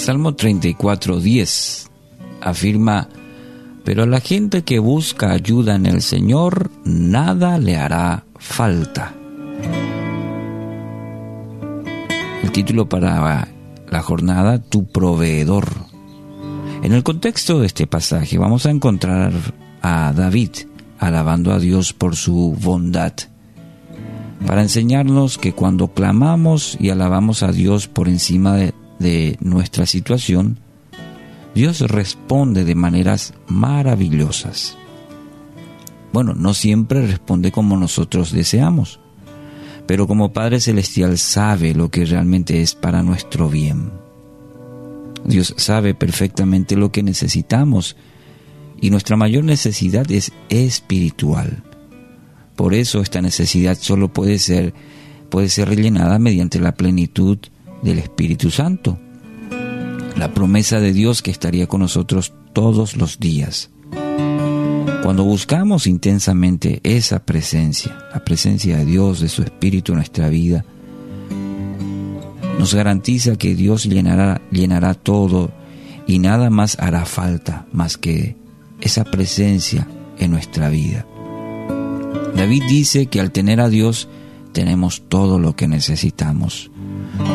Salmo 34, 10 afirma, pero a la gente que busca ayuda en el Señor, nada le hará falta. El título para la jornada, Tu proveedor. En el contexto de este pasaje vamos a encontrar a David alabando a Dios por su bondad, para enseñarnos que cuando clamamos y alabamos a Dios por encima de, de nuestra situación, Dios responde de maneras maravillosas. Bueno, no siempre responde como nosotros deseamos, pero como Padre Celestial sabe lo que realmente es para nuestro bien. Dios sabe perfectamente lo que necesitamos y nuestra mayor necesidad es espiritual. Por eso esta necesidad solo puede ser, puede ser rellenada mediante la plenitud del Espíritu Santo. La promesa de Dios que estaría con nosotros todos los días. Cuando buscamos intensamente esa presencia, la presencia de Dios, de su Espíritu en nuestra vida, nos garantiza que Dios llenará, llenará todo y nada más hará falta más que esa presencia en nuestra vida. David dice que al tener a Dios tenemos todo lo que necesitamos.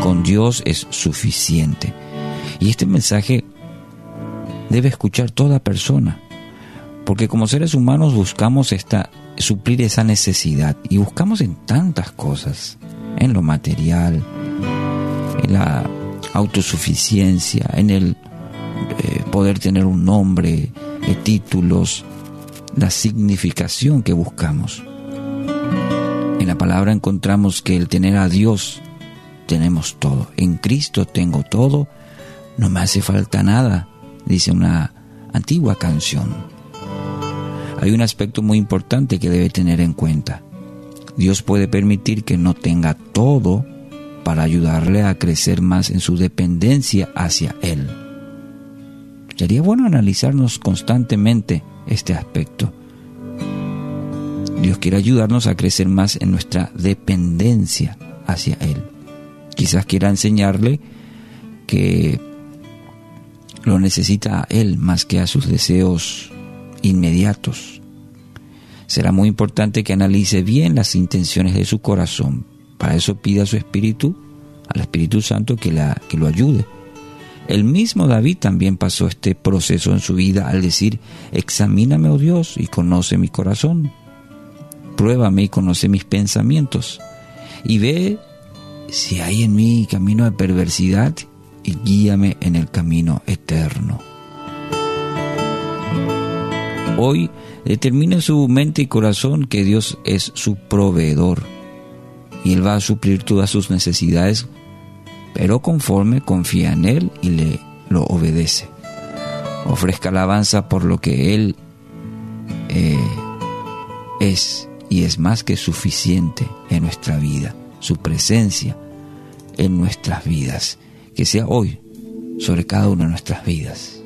Con Dios es suficiente. Y este mensaje debe escuchar toda persona, porque como seres humanos buscamos esta, suplir esa necesidad y buscamos en tantas cosas, en lo material, en la autosuficiencia, en el eh, poder tener un nombre, eh, títulos, la significación que buscamos. En la palabra encontramos que el tener a Dios tenemos todo. En Cristo tengo todo, no me hace falta nada, dice una antigua canción. Hay un aspecto muy importante que debe tener en cuenta. Dios puede permitir que no tenga todo para ayudarle a crecer más en su dependencia hacia Él. Sería bueno analizarnos constantemente este aspecto. Dios quiere ayudarnos a crecer más en nuestra dependencia hacia Él. Quizás quiera enseñarle que lo necesita a Él más que a sus deseos inmediatos. Será muy importante que analice bien las intenciones de su corazón. Para eso pida a su Espíritu, al Espíritu Santo, que, la, que lo ayude. El mismo David también pasó este proceso en su vida al decir, examíname, oh Dios, y conoce mi corazón. Pruébame y conoce mis pensamientos. Y ve si hay en mí camino de perversidad y guíame en el camino eterno. Hoy determine su mente y corazón que Dios es su proveedor y Él va a suplir todas sus necesidades, pero conforme confía en Él y le lo obedece. Ofrezca alabanza por lo que Él eh, es y es más que suficiente en nuestra vida, su presencia en nuestras vidas, que sea hoy sobre cada una de nuestras vidas.